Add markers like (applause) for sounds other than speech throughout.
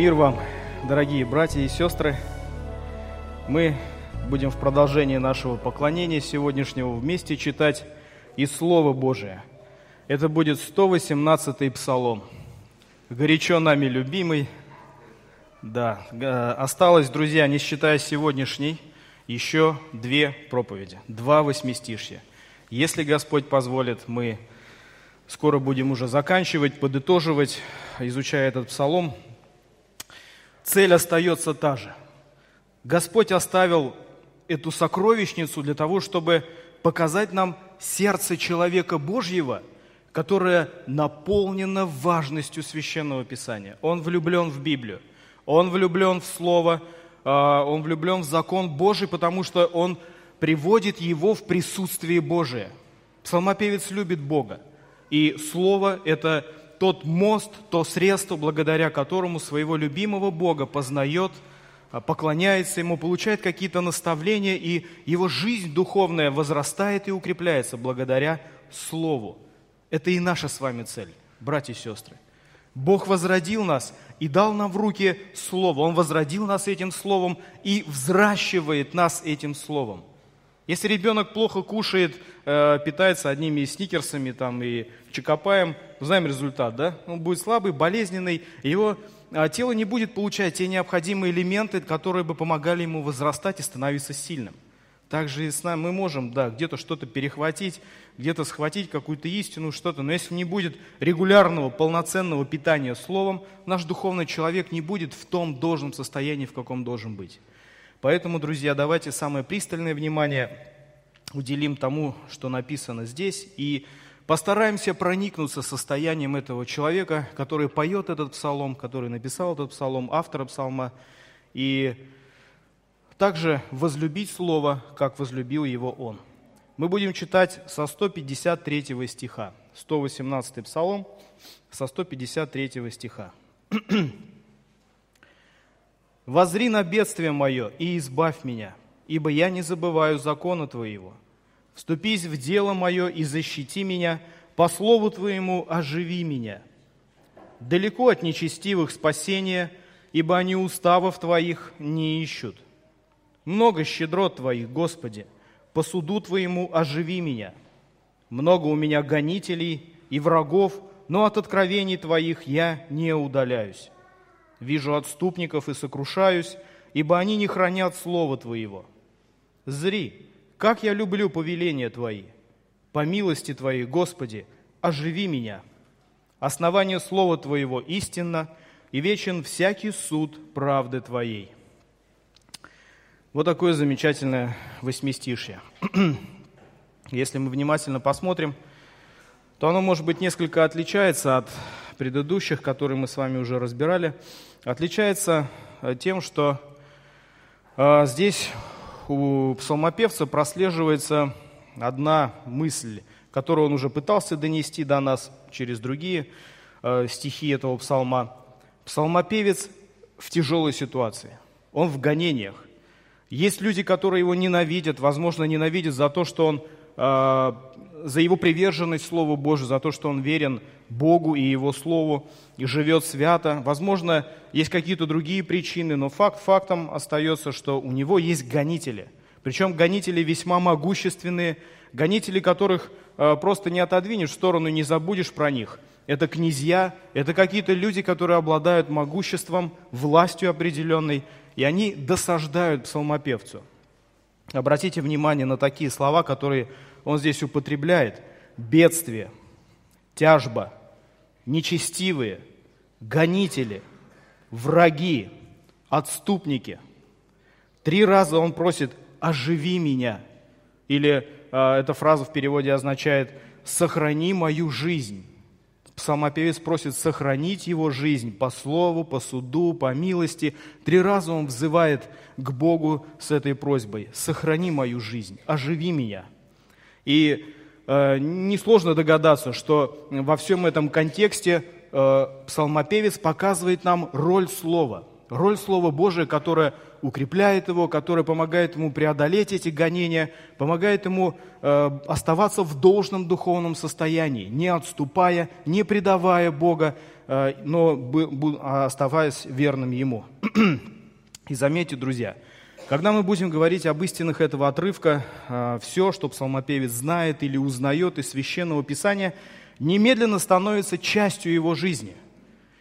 Мир вам, дорогие братья и сестры. Мы будем в продолжении нашего поклонения сегодняшнего вместе читать из Слова Божия. Это будет 118-й псалом. Горячо нами любимый. Да, э, осталось, друзья, не считая сегодняшней, еще две проповеди, два восьмистишья. Если Господь позволит, мы скоро будем уже заканчивать, подытоживать, изучая этот псалом – цель остается та же. Господь оставил эту сокровищницу для того, чтобы показать нам сердце человека Божьего, которое наполнено важностью Священного Писания. Он влюблен в Библию, он влюблен в Слово, а, он влюблен в закон Божий, потому что он приводит его в присутствие Божие. Псалмопевец любит Бога, и Слово – это тот мост, то средство, благодаря которому своего любимого Бога познает, а, поклоняется Ему, получает какие-то наставления, и его жизнь духовная возрастает и укрепляется благодаря Слову. Это и наша с вами цель, братья и сестры. Бог возродил нас и дал нам в руки Слово. Он возродил нас этим Словом и взращивает нас этим Словом. Если ребенок плохо кушает, э, питается одними сникерсами там, и чекопаем, знаем результат, да? Он будет слабый, болезненный, его а, тело не будет получать те необходимые элементы, которые бы помогали ему возрастать и становиться сильным. Также и с нами мы можем, да, где-то что-то перехватить, где-то схватить какую-то истину, что-то, но если не будет регулярного, полноценного питания словом, наш духовный человек не будет в том должном состоянии, в каком должен быть. Поэтому, друзья, давайте самое пристальное внимание уделим тому, что написано здесь, и постараемся проникнуться состоянием этого человека, который поет этот псалом, который написал этот псалом, автора псалма, и также возлюбить Слово, как возлюбил его он. Мы будем читать со 153 стиха, 118 псалом, со 153 стиха. (clears throat) Возри на бедствие мое и избавь меня, ибо я не забываю закона Твоего. Вступись в дело мое и защити меня, по слову Твоему оживи меня. Далеко от нечестивых спасения, ибо они уставов Твоих не ищут. Много щедрот Твоих, Господи, по суду Твоему оживи меня. Много у меня гонителей и врагов, но от откровений Твоих я не удаляюсь. Вижу отступников и сокрушаюсь, ибо они не хранят слова Твоего. Зри, как я люблю повеления Твои! По милости Твоей, Господи, оживи меня. Основание Слова Твоего истинно, и вечен всякий суд правды Твоей. Вот такое замечательное восьмистишье. (clears throat) Если мы внимательно посмотрим, то оно, может быть, несколько отличается от предыдущих, которые мы с вами уже разбирали – отличается э, тем, что э, здесь у псалмопевца прослеживается одна мысль, которую он уже пытался донести до нас через другие э, стихи этого псалма. Псалмопевец в тяжелой ситуации, он в гонениях. Есть люди, которые его ненавидят, возможно, ненавидят за то, что он за его приверженность Слову Божию, за то, что он верен Богу и Его Слову, и живет свято. Возможно, есть какие-то другие причины, но факт фактом остается, что у него есть гонители. Причем гонители весьма могущественные, гонители, которых э, просто не отодвинешь в сторону, не забудешь про них. Это князья, это какие-то люди, которые обладают могуществом, властью определенной, и они досаждают псалмопевцу. Обратите внимание на такие слова, которые он здесь употребляет. Бедствие, тяжба, нечестивые, гонители, враги, отступники. Три раза он просит «оживи меня». Или э, эта фраза в переводе означает «сохрани мою жизнь». Псалмопевец просит сохранить его жизнь по слову, по суду, по милости. Три раза он взывает к Богу с этой просьбой «сохрани мою жизнь, оживи меня». И э, несложно догадаться, что во всем этом контексте э, псалмопевец показывает нам роль слова, роль слова Божия, которое укрепляет его, которое помогает ему преодолеть эти гонения, помогает ему э, оставаться в должном духовном состоянии, не отступая, не предавая Бога, э, но оставаясь верным Ему. (clears throat) И заметьте, друзья, когда мы будем говорить об истинах этого отрывка, э, все, что псалмопевец знает или узнает из Священного Писания, немедленно становится частью его жизни –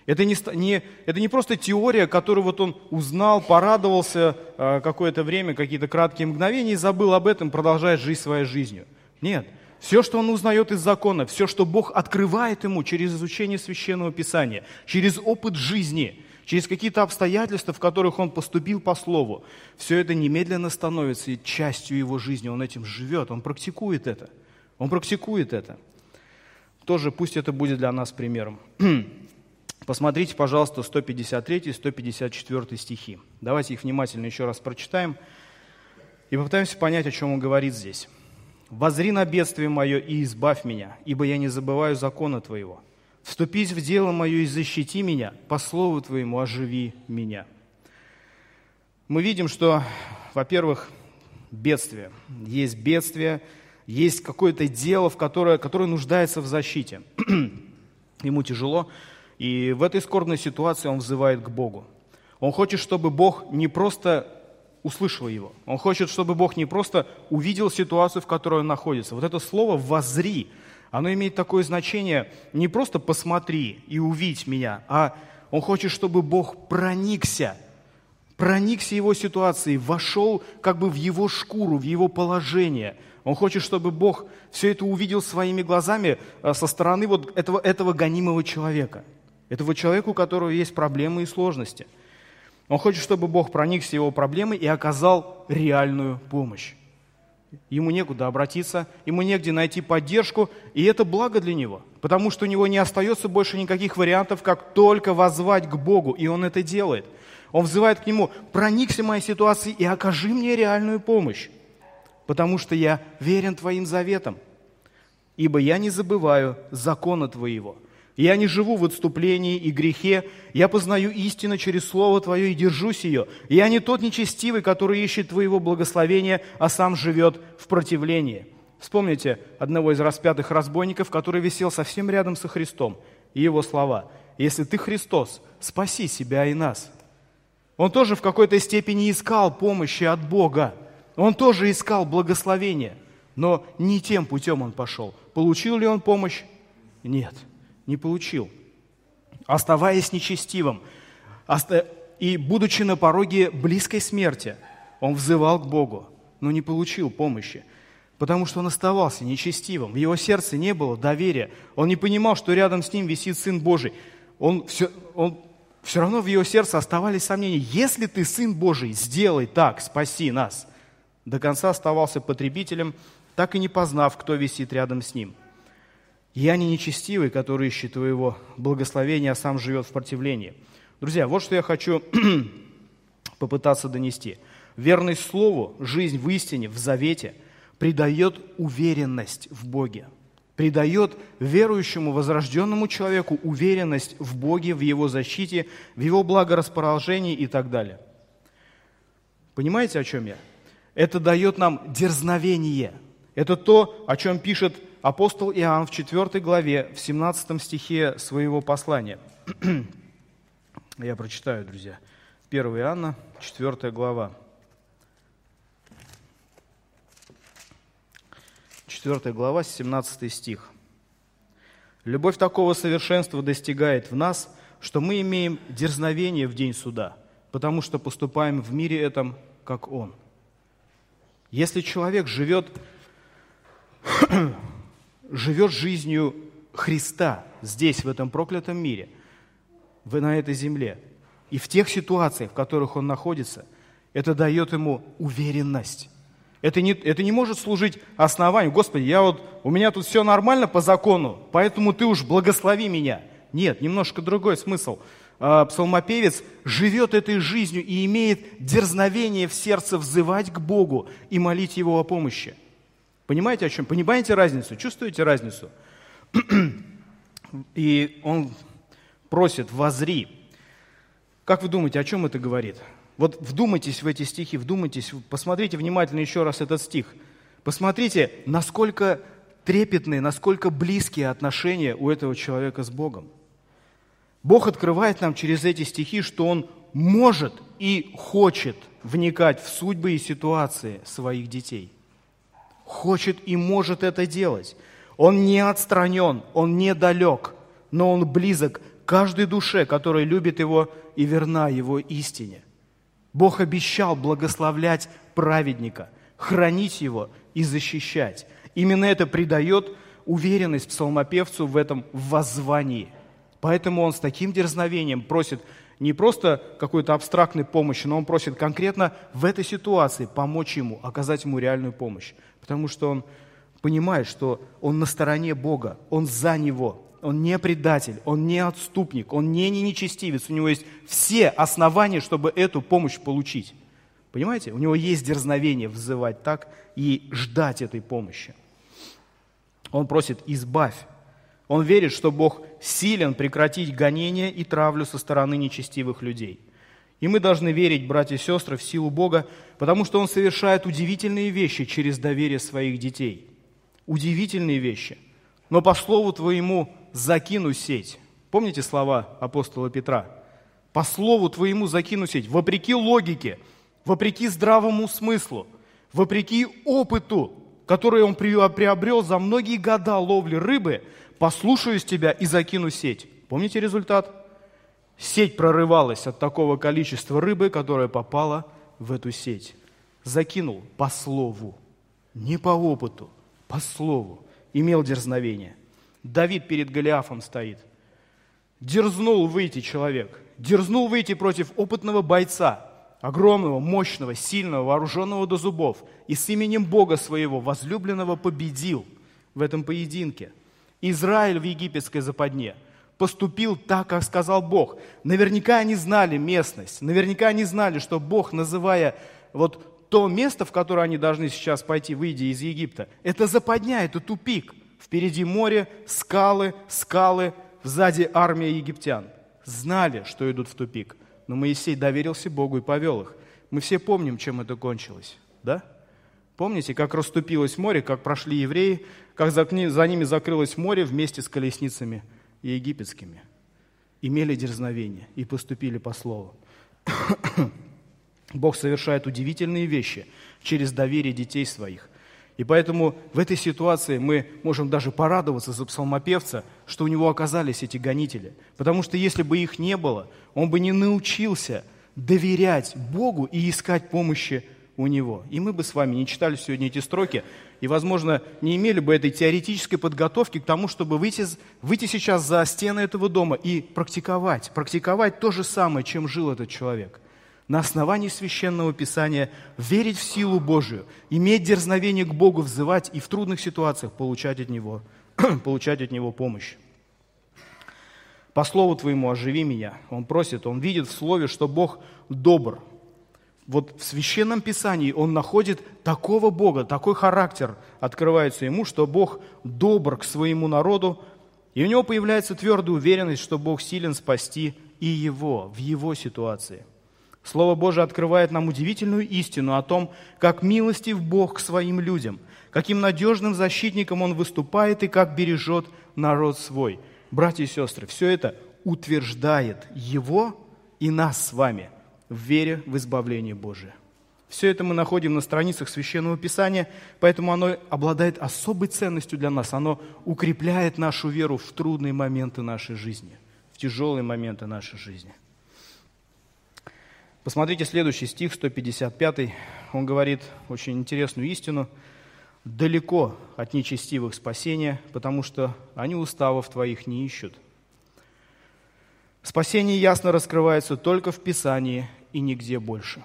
это не, не, это не просто теория, которую вот он узнал, порадовался э, какое-то время, какие-то краткие мгновения и забыл об этом, продолжает жить своей жизнью. Нет. Все, что он узнает из закона, все, что Бог открывает ему через изучение Священного Писания, через опыт жизни, через какие-то обстоятельства, в которых он поступил по Слову, все это немедленно становится частью его жизни. Он этим живет, он практикует это. Он практикует это. Тоже пусть это будет для нас примером. (clears throat) Посмотрите, пожалуйста, 153 и 154 стихи. Давайте их внимательно еще раз прочитаем и попытаемся понять, о чем он говорит здесь. «Возри на бедствие мое и избавь меня, ибо я не забываю закона Твоего. Вступись в дело мое и защити меня, по слову Твоему оживи меня». Мы видим, что, во-первых, бедствие. Есть бедствие, есть какое-то дело, в которое, которое нуждается в защите. (clears throat) Ему тяжело, и в этой скорбной ситуации он взывает к Богу. Он хочет, чтобы Бог не просто услышал его. Он хочет, чтобы Бог не просто увидел ситуацию, в которой он находится. Вот это слово «возри», оно имеет такое значение не просто «посмотри и увидь меня», а он хочет, чтобы Бог проникся, проникся его ситуацией, вошел как бы в его шкуру, в его положение. Он хочет, чтобы Бог все это увидел своими глазами а, со стороны вот этого, этого гонимого человека – этого человека, у которого есть проблемы и сложности. Он хочет, чтобы Бог проникся его проблемой и оказал реальную помощь. Ему некуда обратиться, ему негде найти поддержку, и это благо для него, потому что у него не остается больше никаких вариантов, как только возвать к Богу, и он это делает. Он взывает к нему, проникся моей ситуацией и окажи мне реальную помощь, потому что я верен твоим заветам, ибо я не забываю закона твоего – я не живу в отступлении и грехе, я познаю истину через Слово Твое и держусь ее. Я не тот нечестивый, который ищет Твоего благословения, а сам живет в противлении. Вспомните одного из распятых разбойников, который висел совсем рядом со Христом, и его слова. «Если ты Христос, спаси себя и нас». Он тоже в какой-то степени искал помощи от Бога. Он тоже искал благословения, но не тем путем он пошел. Получил ли он помощь? Нет не получил. Оставаясь нечестивым и будучи на пороге близкой смерти, он взывал к Богу, но не получил помощи, потому что он оставался нечестивым. В его сердце не было доверия. Он не понимал, что рядом с ним висит Сын Божий. Он все, он, все равно в его сердце оставались сомнения. Если ты Сын Божий, сделай так, спаси нас. До конца оставался потребителем, так и не познав, кто висит рядом с ним – я не нечестивый, который ищет твоего благословения, а сам живет в противлении. Друзья, вот что я хочу (clears throat) попытаться донести. Верность Слову, жизнь в истине, в завете придает уверенность в Боге. Придает верующему, возрожденному человеку уверенность в Боге, в Его защите, в Его благорасположении и так далее. Понимаете, о чем я? Это дает нам дерзновение. Это то, о чем пишет апостол Иоанн в 4 главе, в 17 стихе своего послания. (clears throat) Я прочитаю, друзья. 1 Иоанна, 4 глава. 4 глава, 17 стих. «Любовь такого совершенства достигает в нас, что мы имеем дерзновение в день суда, потому что поступаем в мире этом, как Он». Если человек живет (clears throat) живет жизнью Христа здесь, в этом проклятом мире, на этой земле, и в тех ситуациях, в которых он находится, это дает ему уверенность. Это не, это не может служить основанием. Господи, я вот, у меня тут все нормально по закону, поэтому ты уж благослови меня. Нет, немножко другой смысл. А, псалмопевец живет этой жизнью и имеет дерзновение в сердце взывать к Богу и молить Его о помощи. Понимаете, о чем? Понимаете разницу? Чувствуете разницу? И он просит, возри. Как вы думаете, о чем это говорит? Вот вдумайтесь в эти стихи, вдумайтесь, посмотрите внимательно еще раз этот стих. Посмотрите, насколько трепетные, насколько близкие отношения у этого человека с Богом. Бог открывает нам через эти стихи, что Он может и хочет вникать в судьбы и ситуации своих детей. Хочет и может это делать. Он не отстранен, Он не далек, но Он близок каждой душе, которая любит Его и верна Его истине. Бог обещал благословлять праведника, хранить его и защищать. Именно это придает уверенность псалмопевцу в этом воззвании. Поэтому он с таким дерзновением просит не просто какой-то абстрактной помощи, но он просит конкретно в этой ситуации помочь ему, оказать ему реальную помощь. Потому что он понимает, что он на стороне Бога, он за него, он не предатель, он не отступник, он не, не нечестивец. У него есть все основания, чтобы эту помощь получить. Понимаете? У него есть дерзновение взывать так и ждать этой помощи. Он просит «избавь». Он верит, что Бог силен прекратить гонение и травлю со стороны нечестивых людей. И мы должны верить, братья и сестры, в силу Бога, потому что Он совершает удивительные вещи через доверие своих детей. Удивительные вещи. Но по слову Твоему закину сеть. Помните слова апостола Петра? По слову Твоему закину сеть. Вопреки логике, вопреки здравому смыслу, вопреки опыту, который он приобрел за многие года ловли рыбы, послушаюсь тебя и закину сеть. Помните результат? Сеть прорывалась от такого количества рыбы, которая попала в эту сеть. Закинул по слову, не по опыту, по слову. Имел дерзновение. Давид перед Голиафом стоит. Дерзнул выйти человек. Дерзнул выйти против опытного бойца, огромного, мощного, сильного, вооруженного до зубов. И с именем Бога своего, возлюбленного, победил в этом поединке. Израиль в египетской западне поступил так, как сказал Бог. Наверняка они знали местность, наверняка они знали, что Бог, называя вот то место, в которое они должны сейчас пойти, выйдя из Египта, это западня, это тупик. Впереди море, скалы, скалы, сзади армия египтян. Знали, что идут в тупик. Но Моисей доверился Богу и повел их. Мы все помним, чем это кончилось. Да? Помните, как расступилось море, как прошли евреи, как за, ними закрылось море вместе с колесницами египетскими. Имели дерзновение и поступили по слову. Бог совершает удивительные вещи через доверие детей своих. И поэтому в этой ситуации мы можем даже порадоваться за псалмопевца, что у него оказались эти гонители. Потому что если бы их не было, он бы не научился доверять Богу и искать помощи у него. И мы бы с вами не читали сегодня эти строки, и, возможно, не имели бы этой теоретической подготовки к тому, чтобы выйти, выйти сейчас за стены этого дома и практиковать, практиковать то же самое, чем жил этот человек – на основании священного писания верить в силу Божию, иметь дерзновение к Богу, взывать и в трудных ситуациях получать от Него, (clears throat) получать от Него помощь. По слову Твоему оживи меня. Он просит, он видит в Слове, что Бог добр. Вот в Священном Писании он находит такого Бога, такой характер открывается ему, что Бог добр к своему народу, и у него появляется твердая уверенность, что Бог силен спасти и его в его ситуации – Слово Божие открывает нам удивительную истину о том, как милостив Бог к своим людям, каким надежным защитником Он выступает и как бережет народ свой. Братья и сестры, все это утверждает Его и нас с вами в вере в избавление Божие. Все это мы находим на страницах Священного Писания, поэтому оно обладает особой ценностью для нас. Оно укрепляет нашу веру в трудные моменты нашей жизни, в тяжелые моменты нашей жизни. Посмотрите следующий стих, 155. Он говорит очень интересную истину. «Далеко от нечестивых спасения, потому что они уставов твоих не ищут». Спасение ясно раскрывается только в Писании и нигде больше.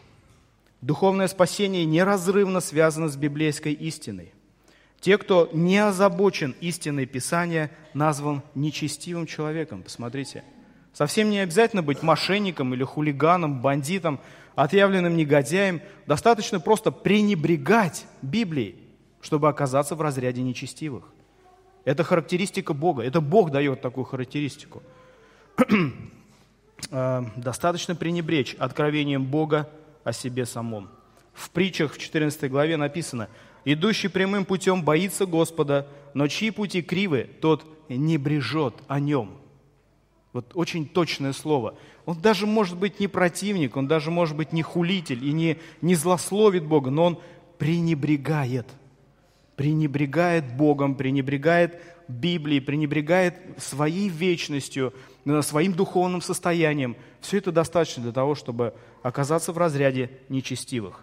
Духовное спасение неразрывно связано с библейской истиной. Те, кто не озабочен истиной Писания, назван нечестивым человеком. Посмотрите – Совсем не обязательно быть мошенником или хулиганом, бандитом, отъявленным негодяем. Достаточно просто пренебрегать Библией, чтобы оказаться в разряде нечестивых. Это характеристика Бога. Это Бог дает такую характеристику. (clears throat) А, достаточно пренебречь откровением Бога о себе самом. В притчах в 14 главе написано, «Идущий прямым путем боится Господа, но чьи пути кривы, тот не брежет о нем». Вот очень точное слово. Он даже может быть не противник, он даже может быть не хулитель и не, не злословит Бога, но он пренебрегает. Пренебрегает Богом, пренебрегает Библией, пренебрегает своей вечностью, своим духовным состоянием. Все это достаточно для того, чтобы оказаться в разряде нечестивых.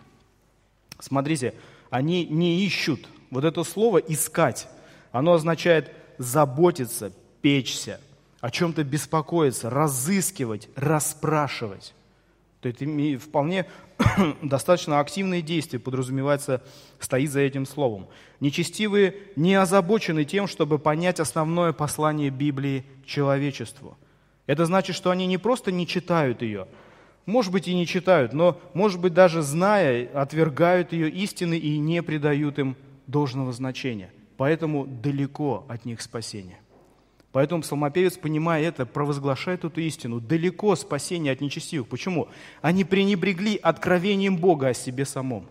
Смотрите, они не ищут. Вот это слово «искать», оно означает заботиться, печься, о чем-то беспокоиться, разыскивать, расспрашивать. То есть вполне (coughs) достаточно активные действия подразумевается, стоит за этим словом. Нечестивые не озабочены тем, чтобы понять основное послание Библии человечеству. Это значит, что они не просто не читают ее, может быть и не читают, но, может быть, даже зная, отвергают ее истины и не придают им должного значения. Поэтому далеко от них спасение. Поэтому псалмопевец, понимая это, провозглашает эту истину. Далеко спасение от нечестивых. Почему? Они пренебрегли откровением Бога о себе самом.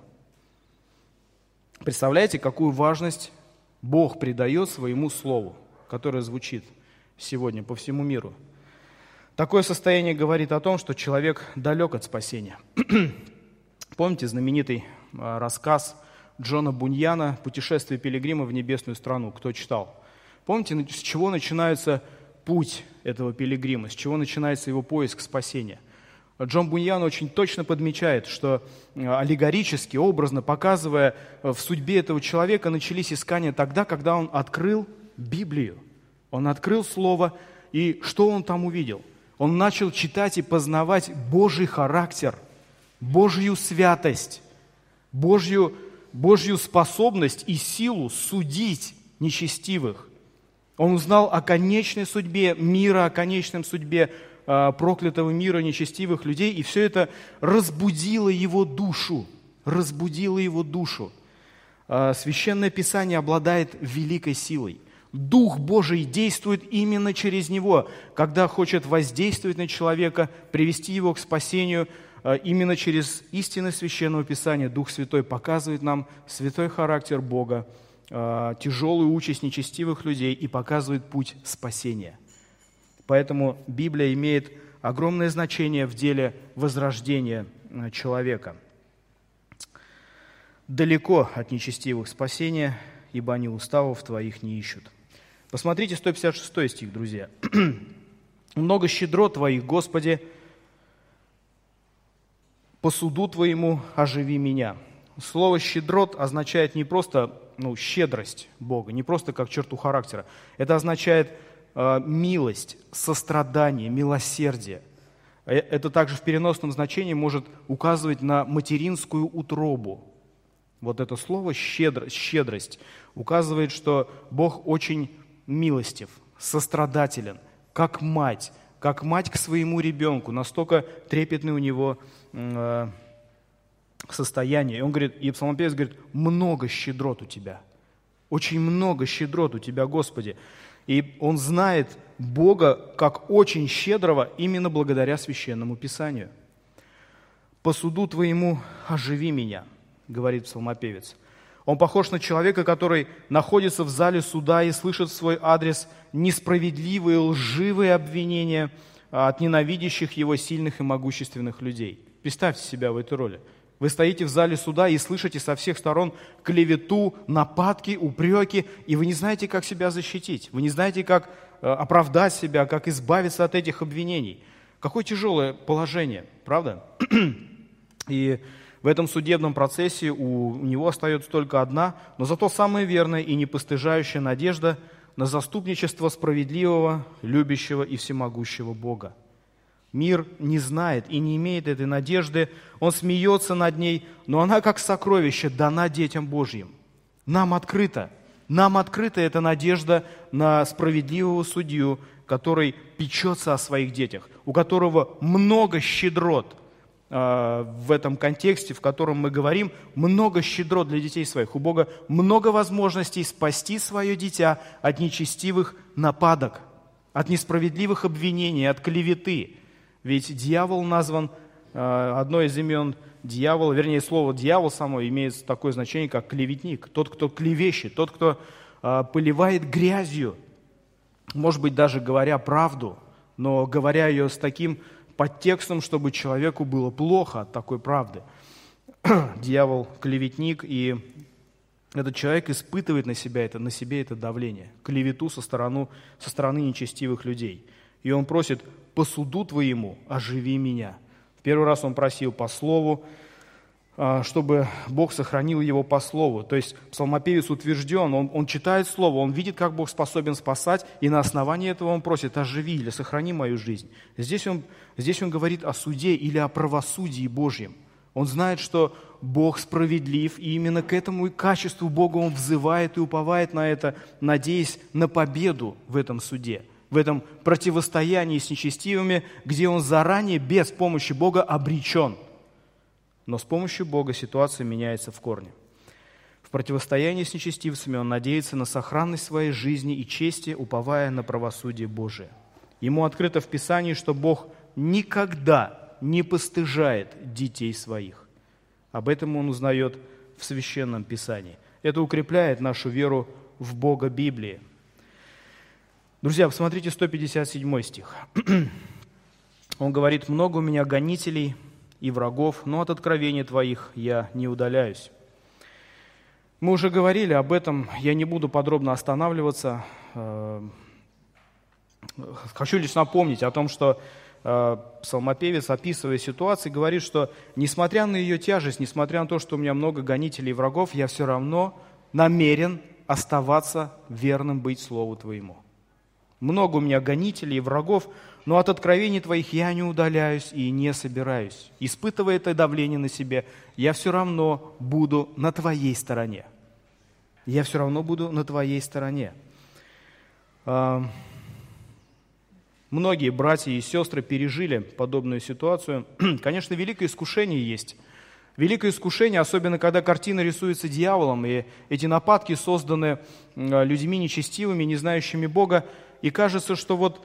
Представляете, какую важность Бог придает своему Слову, которое звучит сегодня по всему миру. Такое состояние говорит о том, что человек далек от спасения. (clears throat) Помните знаменитый а, рассказ Джона Буньяна «Путешествие пилигрима в небесную страну»? Кто читал? Помните, с чего начинается путь этого пилигрима, с чего начинается его поиск спасения? Джон Буньян очень точно подмечает, что э, аллегорически, образно показывая э, в судьбе этого человека, начались искания тогда, когда он открыл Библию. Он открыл Слово, и что он там увидел? Он начал читать и познавать Божий характер, Божью святость, Божью, Божью способность и силу судить нечестивых. Он узнал о конечной судьбе мира, о конечном судьбе э, проклятого мира, нечестивых людей, и все это разбудило его душу, разбудило его душу. Э, Священное Писание обладает великой силой. Дух Божий действует именно через него, когда хочет воздействовать на человека, привести его к спасению, э, именно через истины Священного Писания Дух Святой показывает нам святой характер Бога, тяжелую участь нечестивых людей и показывает путь спасения. Поэтому Библия имеет огромное значение в деле возрождения э, человека. Далеко от нечестивых спасения, ибо они уставов твоих не ищут. Посмотрите 156 стих, друзья. (clears throat) «Много щедро твоих, Господи, по суду твоему оживи меня». Слово «щедрот» означает не просто ну, щедрость Бога, не просто как черту характера. Это означает э, милость, сострадание, милосердие. Э, это также в переносном значении может указывать на материнскую утробу. Вот это слово щедрость, щедрость указывает, что Бог очень милостив, сострадателен, как мать, как мать к своему ребенку, настолько трепетный у него э, состояние. И он говорит, и псалмопевец говорит, много щедрот у тебя. Очень много щедрот у тебя, Господи. И он знает Бога как очень щедрого именно благодаря священному Писанию. «По суду твоему оживи меня», говорит псалмопевец. Он похож на человека, который находится в зале суда и слышит в свой адрес несправедливые, лживые обвинения от ненавидящих его сильных и могущественных людей. Представьте себя в этой роли – вы стоите в зале суда и слышите со всех сторон клевету, нападки, упреки, и вы не знаете, как себя защитить. Вы не знаете, как э, оправдать себя, как избавиться от этих обвинений. Какое тяжелое положение, правда? И в этом судебном процессе у, него остается только одна, но зато самая верная и непостыжающая надежда на заступничество справедливого, любящего и всемогущего Бога. Мир не знает и не имеет этой надежды, он смеется над ней, но она как сокровище дана детям Божьим. Нам открыто, нам открыта эта надежда на справедливого судью, который печется о своих детях, у которого много щедрот э, в этом контексте, в котором мы говорим, много щедрот для детей своих. У Бога много возможностей спасти свое дитя от нечестивых нападок, от несправедливых обвинений, от клеветы. Ведь дьявол назван, э, одно из имен дьявола, вернее, слово дьявол само имеет такое значение, как клеветник, тот, кто клевещет, тот, кто э, поливает грязью, может быть, даже говоря правду, но говоря ее с таким подтекстом, чтобы человеку было плохо от такой правды. (clears throat) Дьявол клеветник, и этот человек испытывает на себя это, на себе это давление, клевету со стороны, со стороны нечестивых людей. И он просит, по суду твоему оживи меня. В первый раз он просил по слову, а, чтобы Бог сохранил его по слову. То есть псалмопевец утвержден, он, он читает слово, он видит, как Бог способен спасать, и на основании этого он просит, оживи или сохрани мою жизнь. Здесь он, здесь он говорит о суде или о правосудии Божьем. Он знает, что Бог справедлив, и именно к этому и качеству Бога он взывает и уповает на это, надеясь на победу в этом суде, в этом противостоянии с нечестивыми, где он заранее без помощи Бога обречен. Но с помощью Бога ситуация меняется в корне. В противостоянии с нечестивцами он надеется на сохранность своей жизни и чести, уповая на правосудие Божие. Ему открыто в Писании, что Бог никогда не постыжает детей своих. Об этом он узнает в Священном Писании. Это укрепляет нашу веру в Бога Библии. Друзья, посмотрите 157 стих. (clears throat) Он говорит, «Много у меня гонителей и врагов, но от откровения Твоих я не удаляюсь». Мы уже говорили об этом, я не буду подробно останавливаться. Э, хочу лишь напомнить о том, что Э, псалмопевец, описывая ситуацию, говорит, что несмотря на ее тяжесть, несмотря на то, что у меня много гонителей и врагов, я все равно намерен оставаться верным быть Слову Твоему. Много у меня гонителей и врагов, но от откровений Твоих я не удаляюсь и не собираюсь. Испытывая это давление на себе, я все равно буду на Твоей стороне. Я все равно буду на Твоей стороне. Э, Многие братья и сестры пережили подобную ситуацию. (clears throat) Конечно, великое искушение есть. Великое искушение, особенно когда картина рисуется дьяволом, и эти нападки созданы людьми нечестивыми, не знающими Бога, и кажется, что вот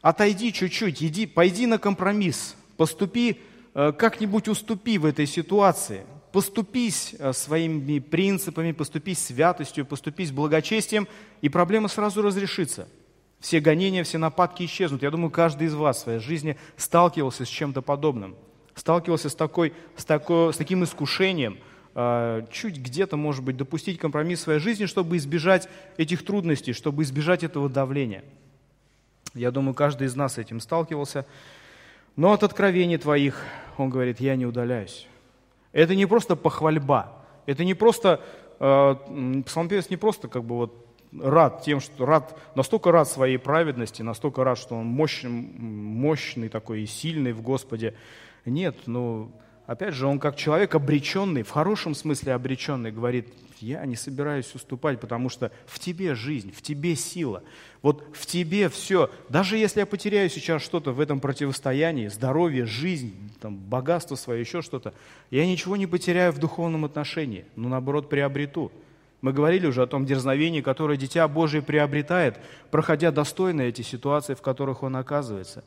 отойди чуть-чуть, иди, пойди на компромисс, поступи, э, как-нибудь уступи в этой ситуации, поступись э, своими принципами, поступись святостью, поступись благочестием, и проблема сразу разрешится – все гонения, все нападки исчезнут. Я думаю, каждый из вас в своей жизни сталкивался с чем-то подобным. Сталкивался с, такой, с, такой, с таким искушением, чуть где-то, может быть, допустить компромисс в своей жизни, чтобы избежать этих трудностей, чтобы избежать этого давления. Я думаю, каждый из нас с этим сталкивался. Но от откровений твоих, он говорит, я не удаляюсь. Это не просто похвальба, это не просто, э, псалмопевец не просто как бы вот рад тем, что рад, настолько рад своей праведности, настолько рад, что он мощный, мощный такой и сильный в Господе. Нет, ну, опять же, он как человек обреченный, в хорошем смысле обреченный, говорит, я не собираюсь уступать, потому что в тебе жизнь, в тебе сила. Вот в тебе все. Даже если я потеряю сейчас что-то в этом противостоянии, здоровье, жизнь, там, богатство свое, еще что-то, я ничего не потеряю в духовном отношении, но наоборот приобрету. Мы говорили уже о том дерзновении, которое Дитя Божие приобретает, проходя достойно эти ситуации, в которых он оказывается,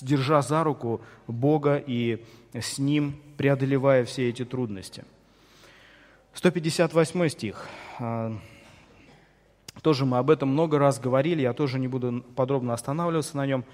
держа за руку Бога и с Ним преодолевая все эти трудности. 158 стих. А, тоже мы об этом много раз говорили, я тоже не буду подробно останавливаться на нем.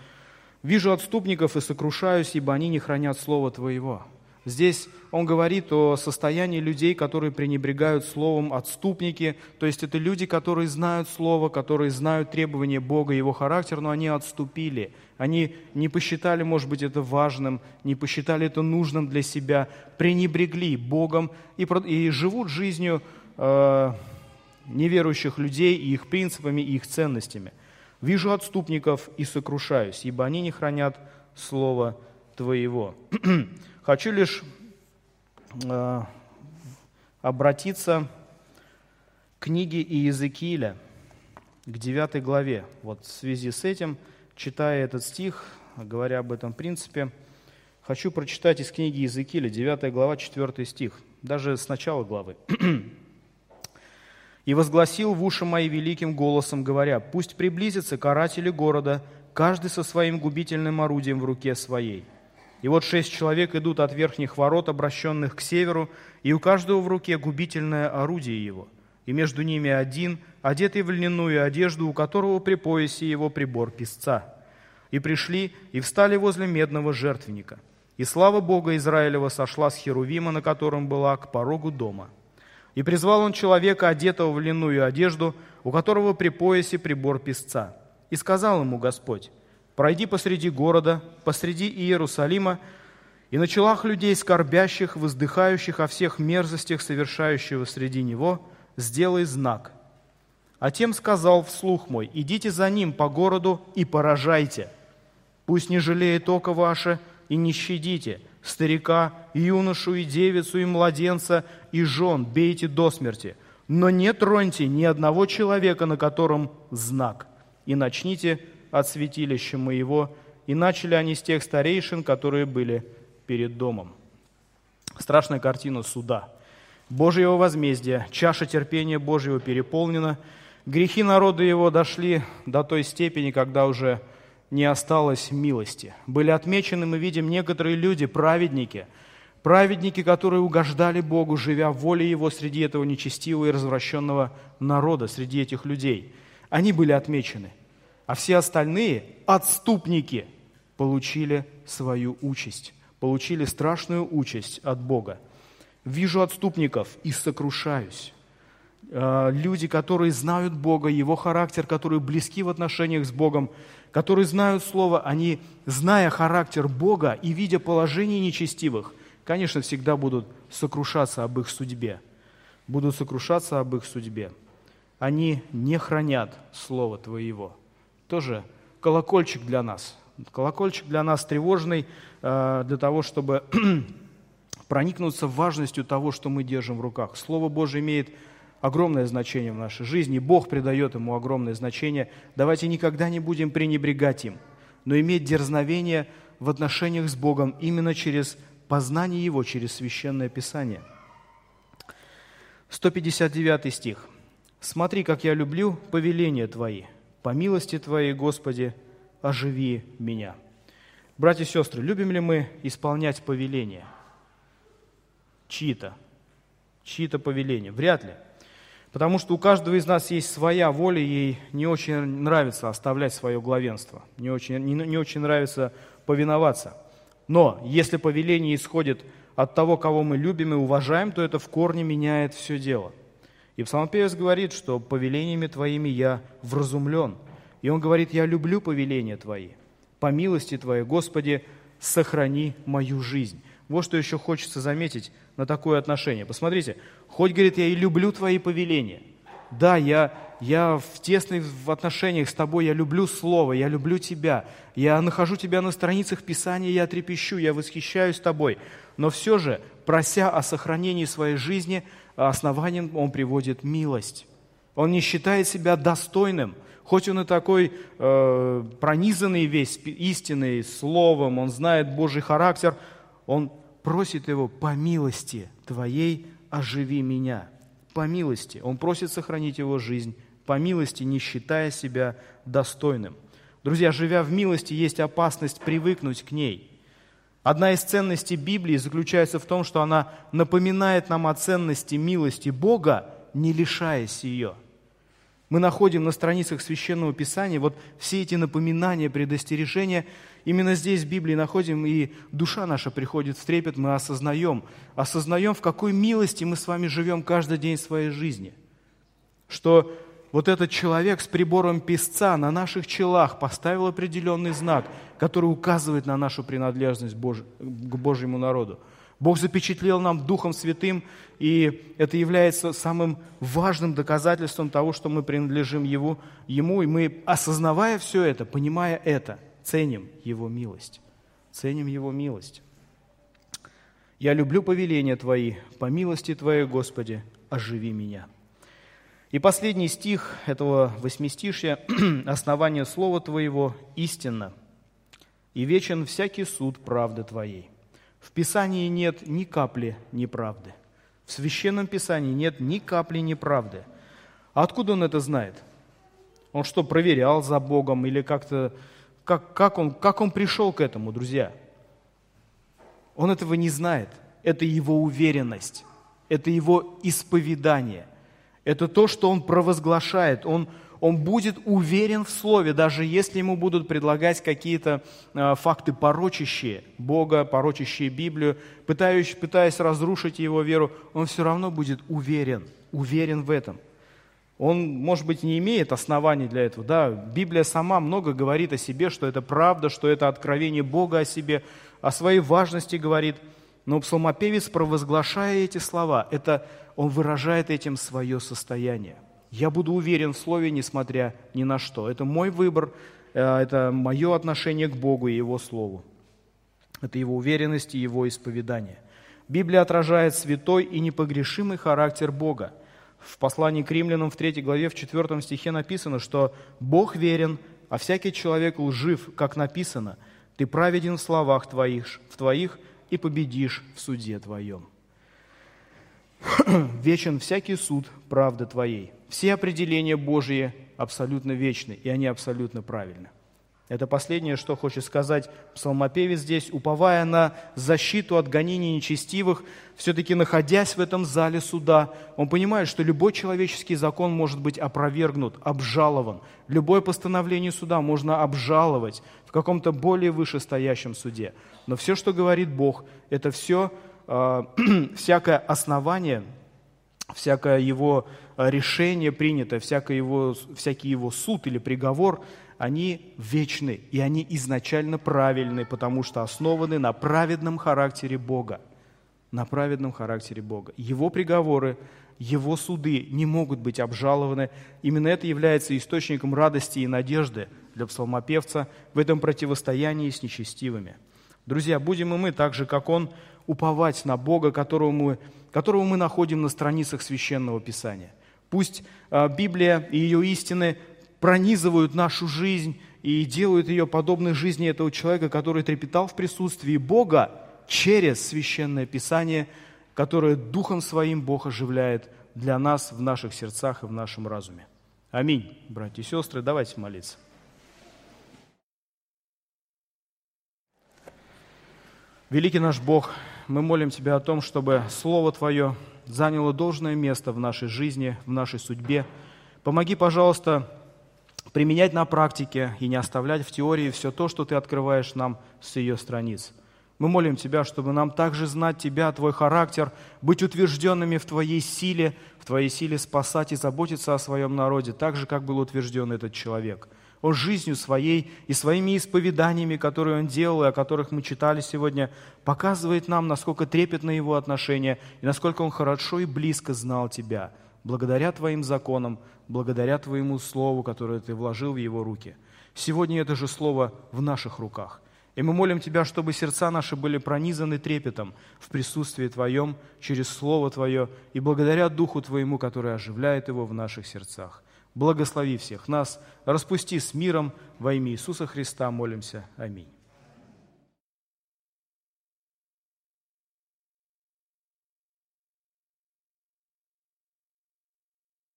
«Вижу отступников и сокрушаюсь, ибо они не хранят Слово Твоего». Здесь он говорит о состоянии людей, которые пренебрегают словом отступники, то есть это люди, которые знают слово, которые знают требования Бога, его характер, но они отступили. Они не посчитали, может быть, это важным, не посчитали это нужным для себя, пренебрегли Богом и, и живут жизнью э, неверующих людей и их принципами, и их ценностями. «Вижу отступников и сокрушаюсь, ибо они не хранят Слово Твоего». (clears throat) Хочу лишь э, обратиться к книге Иезекииля, к 9 главе. Вот в связи с этим, читая этот стих, говоря об этом принципе, хочу прочитать из книги Иезекииля, 9 глава, 4 стих, даже с начала главы. «И возгласил в уши мои великим голосом, говоря, пусть приблизятся каратели города, каждый со своим губительным орудием в руке своей, и вот шесть человек идут от верхних ворот, обращенных к северу, и у каждого в руке губительное орудие его. И между ними один, одетый в льняную одежду, у которого при поясе его прибор песца. И пришли, и встали возле медного жертвенника. И слава Бога Израилева сошла с Херувима, на котором была, к порогу дома. И призвал он человека, одетого в льняную одежду, у которого при поясе прибор песца. И сказал ему Господь, «Пройди посреди города, посреди Иерусалима, и на челах людей, скорбящих, воздыхающих о всех мерзостях, совершающего среди него, сделай знак». А тем сказал вслух мой, «Идите за ним по городу и поражайте. Пусть не жалеет око ваше, и не щадите, старика, юношу и девицу, и младенца, и жен бейте до смерти, но не троньте ни одного человека, на котором знак, и начните от святилища моего». И начали они с тех старейшин, которые были перед домом. Страшная картина суда. Божьего возмездия, чаша терпения Божьего переполнена. Грехи народа его дошли до той степени, когда уже не осталось милости. Были отмечены, мы видим, некоторые люди, праведники, праведники, которые угождали Богу, живя в воле Его среди этого нечестивого и развращенного народа, среди этих людей. Они были отмечены. А все остальные, отступники, получили свою участь получили страшную участь от Бога. Вижу отступников и сокрушаюсь. А, люди, которые знают Бога, Его характер, которые близки в отношениях с Богом, которые знают Слово, они, зная характер Бога и видя положение нечестивых, конечно, всегда будут сокрушаться об их судьбе. Будут сокрушаться об их судьбе. Они не хранят Слово Твоего. Тоже колокольчик для нас. Колокольчик для нас тревожный, Э, для того, чтобы (clears throat) проникнуться важностью того, что мы держим в руках. Слово Божье имеет огромное значение в нашей жизни, Бог придает ему огромное значение. Давайте никогда не будем пренебрегать им, но иметь дерзновение в отношениях с Богом именно через познание Его, через Священное Писание. 159 стих. «Смотри, как я люблю повеления Твои, по милости Твоей, Господи, оживи меня». Братья и сестры, любим ли мы исполнять повеления? Чьи-то. Чьи-то повеления? Вряд ли. Потому что у каждого из нас есть своя воля, ей не очень нравится оставлять свое главенство, не очень, не, не очень нравится повиноваться. Но если повеление исходит от того, кого мы любим и уважаем, то это в корне меняет все дело. И псалмопевец говорит, что повелениями твоими я вразумлен. И он говорит, я люблю повеления твои по милости Твоей, Господи, сохрани мою жизнь. Вот что еще хочется заметить на такое отношение. Посмотрите, хоть, говорит, я и люблю Твои повеления. Да, я, я в тесных отношениях с Тобой, я люблю Слово, я люблю Тебя. Я нахожу Тебя на страницах Писания, я трепещу, я восхищаюсь Тобой. Но все же, прося о сохранении своей жизни, основанием Он приводит милость. Он не считает себя достойным – Хоть он и такой э, пронизанный весь истиной, словом, он знает Божий характер, он просит его по милости твоей оживи меня. По милости. Он просит сохранить его жизнь, по милости, не считая себя достойным. Друзья, живя в милости, есть опасность привыкнуть к ней. Одна из ценностей Библии заключается в том, что она напоминает нам о ценности милости Бога, не лишаясь ее – мы находим на страницах Священного Писания вот все эти напоминания, предостережения. Именно здесь в Библии находим, и душа наша приходит в трепет, мы осознаем, осознаем, в какой милости мы с вами живем каждый день своей жизни. Что вот этот человек с прибором песца на наших челах поставил определенный знак, который указывает на нашу принадлежность к Божьему народу. Бог запечатлел нам Духом Святым, и это является самым важным доказательством того, что мы принадлежим Его, Ему, и мы, осознавая все это, понимая это, ценим Его милость. Ценим Его милость. «Я люблю повеления Твои, по милости Твоей, Господи, оживи меня». И последний стих этого восьмистишья, (clears throat) основание Слова Твоего истинно, и вечен всякий суд правды Твоей. В Писании нет ни капли неправды. В Священном Писании нет ни капли неправды. А откуда он это знает? Он что, проверял за Богом или как-то... Как, как, он, как он пришел к этому, друзья? Он этого не знает. Это его уверенность. Это его исповедание. Это то, что он провозглашает. Он, он будет уверен в Слове, даже если ему будут предлагать какие-то э, факты порочащие Бога, порочащие Библию, пытаясь, пытаясь разрушить его веру, он все равно будет уверен, уверен в этом. Он, может быть, не имеет оснований для этого. Да, Библия сама много говорит о себе, что это правда, что это откровение Бога о себе, о своей важности говорит. Но псалмопевец, провозглашая эти слова, это он выражает этим свое состояние – я буду уверен в Слове, несмотря ни на что. Это мой выбор, э, это мое отношение к Богу и Его Слову. Это Его уверенность и Его исповедание. Библия отражает святой и непогрешимый характер Бога. В послании к римлянам в 3 главе, в 4 стихе написано, что «Бог верен, а всякий человек лжив, как написано, ты праведен в словах твоих, в твоих и победишь в суде твоем». (clears throat) Вечен всякий суд правды твоей. Все определения Божьи абсолютно вечны, и они абсолютно правильны. Это последнее, что хочет сказать псалмопевец здесь, уповая на защиту от гонений нечестивых, все-таки находясь в этом зале суда, он понимает, что любой человеческий закон может быть опровергнут, обжалован. Любое постановление суда можно обжаловать в каком-то более вышестоящем суде. Но все, что говорит Бог, это все, э, (clears throat) всякое основание, всякое его Э, решение принято, всякий его, всякий его суд или приговор, они вечны, и они изначально правильны, потому что основаны на праведном характере Бога. На праведном характере Бога. Его приговоры, его суды не могут быть обжалованы. Именно это является источником радости и надежды для псалмопевца в этом противостоянии с нечестивыми. Друзья, будем и мы, так же, как он, уповать на Бога, которого мы, которого мы находим на страницах Священного Писания – Пусть а, Библия и ее истины пронизывают нашу жизнь и делают ее подобной жизни этого человека, который трепетал в присутствии Бога через Священное Писание, которое Духом Своим Бог оживляет для нас в наших сердцах и в нашем разуме. Аминь, братья и сестры. Давайте молиться. Великий наш Бог, мы молим Тебя о том, чтобы Слово Твое заняло должное место в нашей жизни, в нашей судьбе. Помоги, пожалуйста, применять на практике и не оставлять в теории все то, что Ты открываешь нам с ее страниц. Мы молим Тебя, чтобы нам также знать Тебя, Твой характер, быть утвержденными в Твоей силе, в Твоей силе спасать и заботиться о своем народе, так же, как был утвержден этот человек – он жизнью своей и своими исповеданиями, которые он делал и о которых мы читали сегодня, показывает нам, насколько трепетно его отношение и насколько он хорошо и близко знал тебя, благодаря твоим законам, благодаря твоему слову, которое ты вложил в его руки. Сегодня это же слово в наших руках. И мы молим Тебя, чтобы сердца наши были пронизаны трепетом в присутствии Твоем, через Слово Твое и благодаря Духу Твоему, который оживляет его в наших сердцах. Благослови всех нас, распусти с миром во имя Иисуса Христа, молимся. Аминь.